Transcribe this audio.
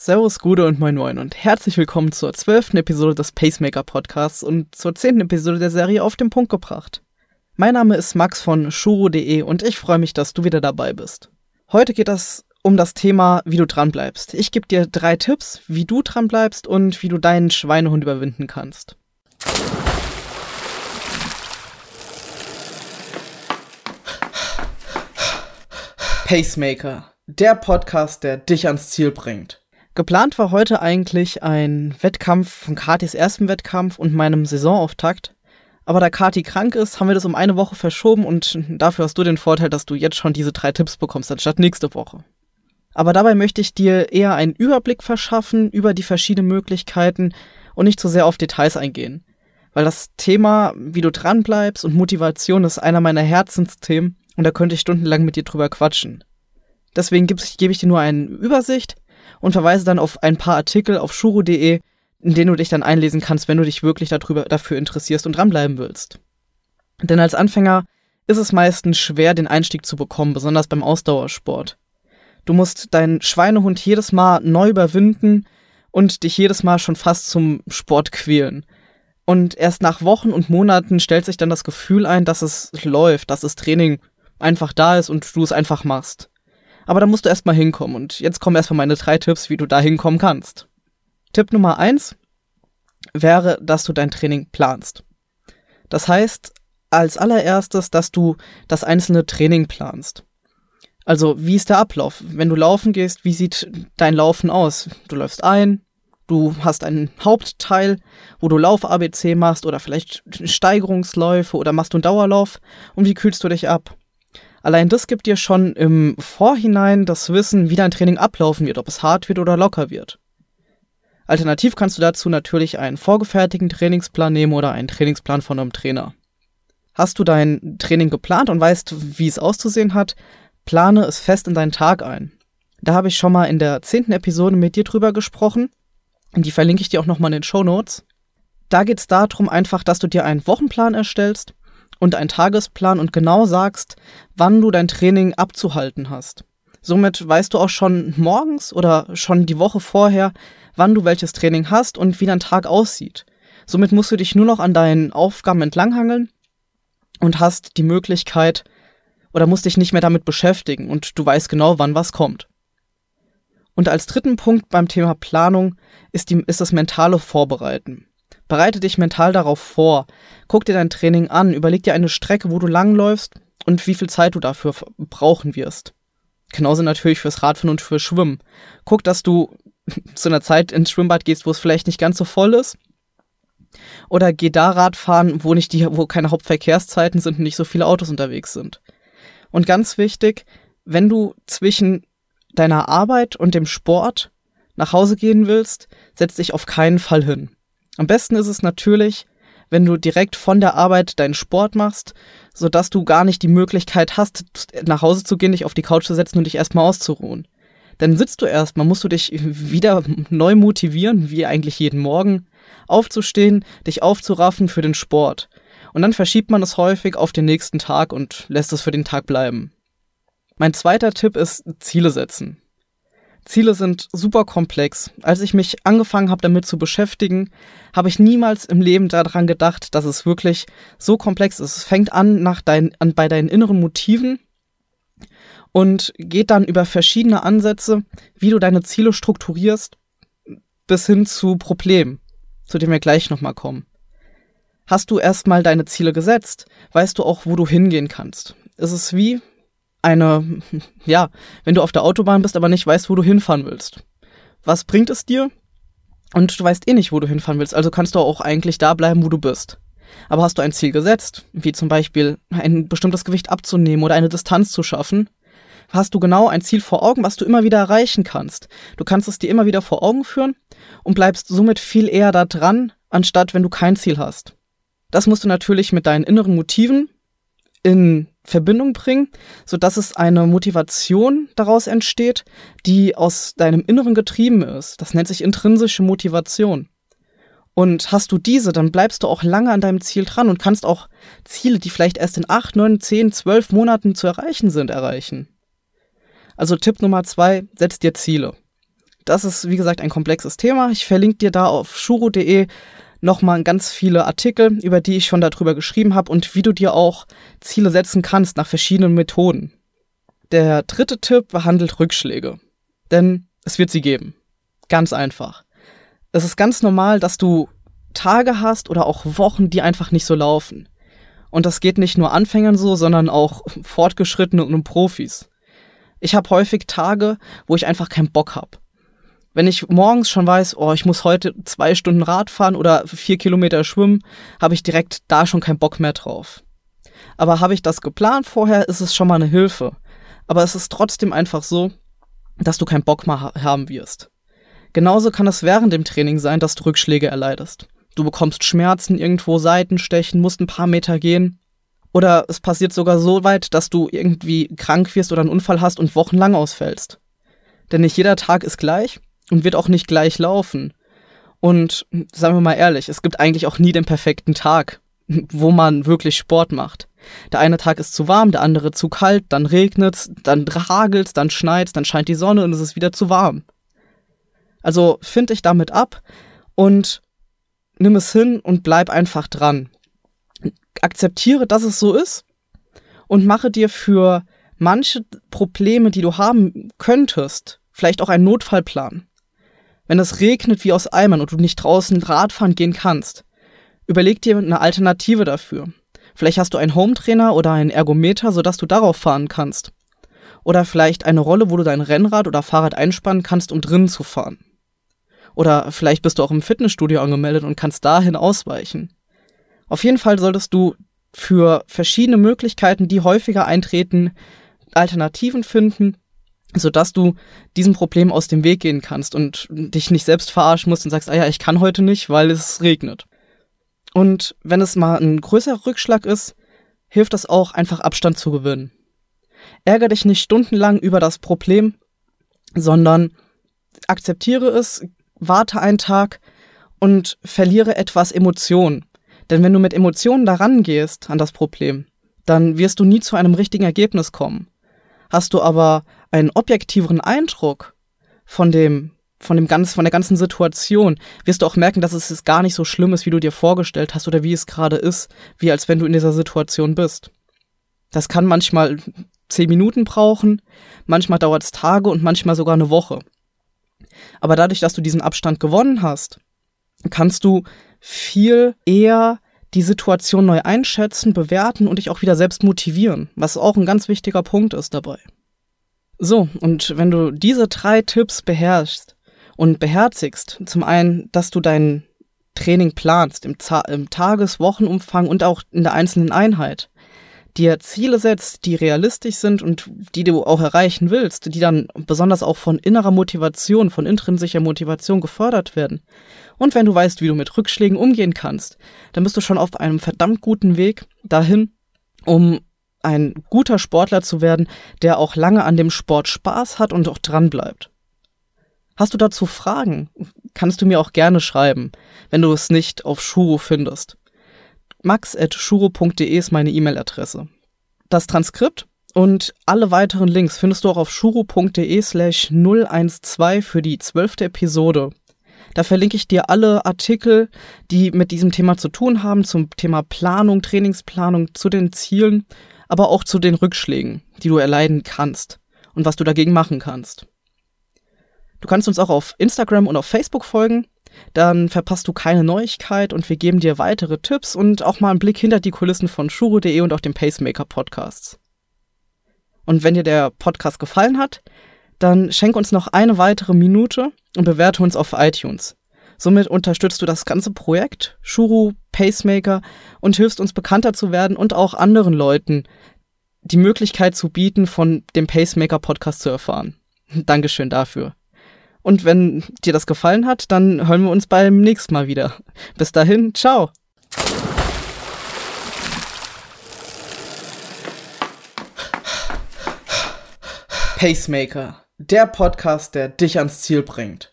Servus, Gude und Moin Moin und herzlich willkommen zur zwölften Episode des Pacemaker Podcasts und zur zehnten Episode der Serie Auf den Punkt gebracht. Mein Name ist Max von shuro.de und ich freue mich, dass du wieder dabei bist. Heute geht es um das Thema, wie du dranbleibst. Ich gebe dir drei Tipps, wie du dranbleibst und wie du deinen Schweinehund überwinden kannst. Pacemaker, der Podcast, der dich ans Ziel bringt. Geplant war heute eigentlich ein Wettkampf von Katis ersten Wettkampf und meinem Saisonauftakt. Aber da Kati krank ist, haben wir das um eine Woche verschoben und dafür hast du den Vorteil, dass du jetzt schon diese drei Tipps bekommst, anstatt nächste Woche. Aber dabei möchte ich dir eher einen Überblick verschaffen über die verschiedenen Möglichkeiten und nicht zu so sehr auf Details eingehen. Weil das Thema, wie du dranbleibst und Motivation ist einer meiner Herzensthemen und da könnte ich stundenlang mit dir drüber quatschen. Deswegen gebe ich dir nur eine Übersicht und verweise dann auf ein paar Artikel auf shuru.de, in denen du dich dann einlesen kannst, wenn du dich wirklich darüber, dafür interessierst und dranbleiben willst. Denn als Anfänger ist es meistens schwer, den Einstieg zu bekommen, besonders beim Ausdauersport. Du musst deinen Schweinehund jedes Mal neu überwinden und dich jedes Mal schon fast zum Sport quälen. Und erst nach Wochen und Monaten stellt sich dann das Gefühl ein, dass es läuft, dass das Training einfach da ist und du es einfach machst. Aber da musst du erstmal hinkommen. Und jetzt kommen erstmal meine drei Tipps, wie du da hinkommen kannst. Tipp Nummer eins wäre, dass du dein Training planst. Das heißt, als allererstes, dass du das einzelne Training planst. Also, wie ist der Ablauf? Wenn du laufen gehst, wie sieht dein Laufen aus? Du läufst ein, du hast einen Hauptteil, wo du Lauf-ABC machst oder vielleicht Steigerungsläufe oder machst du einen Dauerlauf und wie kühlst du dich ab? Allein das gibt dir schon im Vorhinein das Wissen, wie dein Training ablaufen wird, ob es hart wird oder locker wird. Alternativ kannst du dazu natürlich einen vorgefertigten Trainingsplan nehmen oder einen Trainingsplan von einem Trainer. Hast du dein Training geplant und weißt, wie es auszusehen hat, plane es fest in deinen Tag ein. Da habe ich schon mal in der zehnten Episode mit dir drüber gesprochen. Die verlinke ich dir auch nochmal in den Show Notes. Da geht es darum einfach, dass du dir einen Wochenplan erstellst und einen Tagesplan und genau sagst, wann du dein Training abzuhalten hast. Somit weißt du auch schon morgens oder schon die Woche vorher, wann du welches Training hast und wie dein Tag aussieht. Somit musst du dich nur noch an deinen Aufgaben entlanghangeln und hast die Möglichkeit oder musst dich nicht mehr damit beschäftigen und du weißt genau, wann was kommt. Und als dritten Punkt beim Thema Planung ist, die, ist das mentale Vorbereiten. Bereite dich mental darauf vor. Guck dir dein Training an, überleg dir eine Strecke, wo du langläufst und wie viel Zeit du dafür brauchen wirst. Genauso natürlich fürs Radfahren und fürs Schwimmen. Guck, dass du zu einer Zeit ins Schwimmbad gehst, wo es vielleicht nicht ganz so voll ist. Oder geh da Radfahren, wo nicht die, wo keine Hauptverkehrszeiten sind und nicht so viele Autos unterwegs sind. Und ganz wichtig, wenn du zwischen deiner Arbeit und dem Sport nach Hause gehen willst, setz dich auf keinen Fall hin. Am besten ist es natürlich, wenn du direkt von der Arbeit deinen Sport machst, sodass du gar nicht die Möglichkeit hast, nach Hause zu gehen, dich auf die Couch zu setzen und dich erstmal auszuruhen. Dann sitzt du erstmal, musst du dich wieder neu motivieren, wie eigentlich jeden Morgen, aufzustehen, dich aufzuraffen für den Sport. Und dann verschiebt man es häufig auf den nächsten Tag und lässt es für den Tag bleiben. Mein zweiter Tipp ist Ziele setzen. Ziele sind super komplex. Als ich mich angefangen habe, damit zu beschäftigen, habe ich niemals im Leben daran gedacht, dass es wirklich so komplex ist. Es fängt an, nach dein, an bei deinen inneren Motiven und geht dann über verschiedene Ansätze, wie du deine Ziele strukturierst, bis hin zu Problemen, zu denen wir gleich nochmal kommen. Hast du erstmal deine Ziele gesetzt, weißt du auch, wo du hingehen kannst. Es ist wie, eine, ja, wenn du auf der Autobahn bist, aber nicht weißt, wo du hinfahren willst. Was bringt es dir? Und du weißt eh nicht, wo du hinfahren willst, also kannst du auch eigentlich da bleiben, wo du bist. Aber hast du ein Ziel gesetzt, wie zum Beispiel ein bestimmtes Gewicht abzunehmen oder eine Distanz zu schaffen, hast du genau ein Ziel vor Augen, was du immer wieder erreichen kannst. Du kannst es dir immer wieder vor Augen führen und bleibst somit viel eher da dran, anstatt wenn du kein Ziel hast. Das musst du natürlich mit deinen inneren Motiven in Verbindung bringen, sodass es eine Motivation daraus entsteht, die aus deinem Inneren getrieben ist. Das nennt sich intrinsische Motivation. Und hast du diese, dann bleibst du auch lange an deinem Ziel dran und kannst auch Ziele, die vielleicht erst in 8, 9, 10, 12 Monaten zu erreichen sind, erreichen. Also Tipp Nummer zwei, setz dir Ziele. das ist, wie gesagt, ein komplexes Thema. Ich verlinke dir da auf shuro.de nochmal ganz viele Artikel, über die ich schon darüber geschrieben habe und wie du dir auch Ziele setzen kannst nach verschiedenen Methoden. Der dritte Tipp behandelt Rückschläge. Denn es wird sie geben. Ganz einfach. Es ist ganz normal, dass du Tage hast oder auch Wochen, die einfach nicht so laufen. Und das geht nicht nur Anfängern so, sondern auch Fortgeschrittenen und Profis. Ich habe häufig Tage, wo ich einfach keinen Bock habe. Wenn ich morgens schon weiß, oh, ich muss heute zwei Stunden Rad fahren oder vier Kilometer schwimmen, habe ich direkt da schon keinen Bock mehr drauf. Aber habe ich das geplant vorher, ist es schon mal eine Hilfe. Aber es ist trotzdem einfach so, dass du keinen Bock mehr haben wirst. Genauso kann es während dem Training sein, dass du Rückschläge erleidest. Du bekommst Schmerzen, irgendwo Seitenstechen, musst ein paar Meter gehen. Oder es passiert sogar so weit, dass du irgendwie krank wirst oder einen Unfall hast und wochenlang ausfällst. Denn nicht jeder Tag ist gleich und wird auch nicht gleich laufen. Und sagen wir mal ehrlich, es gibt eigentlich auch nie den perfekten Tag, wo man wirklich Sport macht. Der eine Tag ist zu warm, der andere zu kalt, dann regnet's, dann hagelt's, dann schneit's, dann scheint die Sonne und es ist wieder zu warm. Also find dich damit ab und nimm es hin und bleib einfach dran. Akzeptiere, dass es so ist und mache dir für manche Probleme, die du haben könntest, vielleicht auch einen Notfallplan. Wenn es regnet wie aus Eimern und du nicht draußen Radfahren gehen kannst, überleg dir eine Alternative dafür. Vielleicht hast du einen Hometrainer oder einen Ergometer, sodass du darauf fahren kannst. Oder vielleicht eine Rolle, wo du dein Rennrad oder Fahrrad einspannen kannst, um drinnen zu fahren. Oder vielleicht bist du auch im Fitnessstudio angemeldet und kannst dahin ausweichen. Auf jeden Fall solltest du für verschiedene Möglichkeiten, die häufiger eintreten, Alternativen finden, sodass du diesem Problem aus dem Weg gehen kannst und dich nicht selbst verarschen musst und sagst, ah ja, ich kann heute nicht, weil es regnet. Und wenn es mal ein größerer Rückschlag ist, hilft es auch, einfach Abstand zu gewinnen. Ärger dich nicht stundenlang über das Problem, sondern akzeptiere es, warte einen Tag und verliere etwas Emotion. Denn wenn du mit Emotionen daran gehst an das Problem, dann wirst du nie zu einem richtigen Ergebnis kommen. Hast du aber einen objektiveren Eindruck von dem von dem ganz, von der ganzen Situation, wirst du auch merken, dass es gar nicht so schlimm ist, wie du dir vorgestellt hast oder wie es gerade ist, wie als wenn du in dieser Situation bist. Das kann manchmal zehn Minuten brauchen, manchmal dauert es Tage und manchmal sogar eine Woche. Aber dadurch, dass du diesen Abstand gewonnen hast, kannst du viel eher die Situation neu einschätzen, bewerten und dich auch wieder selbst motivieren, was auch ein ganz wichtiger Punkt ist dabei. So, und wenn du diese drei Tipps beherrschst, und beherzigst. Zum einen, dass du dein Training planst im, im Tages-, Wochenumfang und auch in der einzelnen Einheit. Dir Ziele setzt, die realistisch sind und die du auch erreichen willst, die dann besonders auch von innerer Motivation, von intrinsischer Motivation gefördert werden. Und wenn du weißt, wie du mit Rückschlägen umgehen kannst, dann bist du schon auf einem verdammt guten Weg dahin, um ein guter Sportler zu werden, der auch lange an dem Sport Spaß hat und auch dran bleibt. Hast du dazu Fragen? Kannst du mir auch gerne schreiben, wenn du es nicht auf Shuro findest. max.shuro.de ist meine E-Mail-Adresse. Das Transkript und alle weiteren Links findest du auch auf shuro.de slash 012 für die zwölfte Episode. Da verlinke ich dir alle Artikel, die mit diesem Thema zu tun haben, zum Thema Planung, Trainingsplanung, zu den Zielen, aber auch zu den Rückschlägen, die du erleiden kannst und was du dagegen machen kannst. Du kannst uns auch auf Instagram und auf Facebook folgen. Dann verpasst du keine Neuigkeit und wir geben dir weitere Tipps und auch mal einen Blick hinter die Kulissen von Shuro.de und auch dem Pacemaker Podcasts. Und wenn dir der Podcast gefallen hat, dann schenk uns noch eine weitere Minute und bewerte uns auf iTunes. Somit unterstützt du das ganze Projekt, Shuru, Pacemaker, und hilfst uns bekannter zu werden und auch anderen Leuten die Möglichkeit zu bieten, von dem Pacemaker Podcast zu erfahren. Dankeschön dafür. Und wenn dir das gefallen hat, dann hören wir uns beim nächsten Mal wieder. Bis dahin, ciao. Pacemaker, der Podcast, der dich ans Ziel bringt.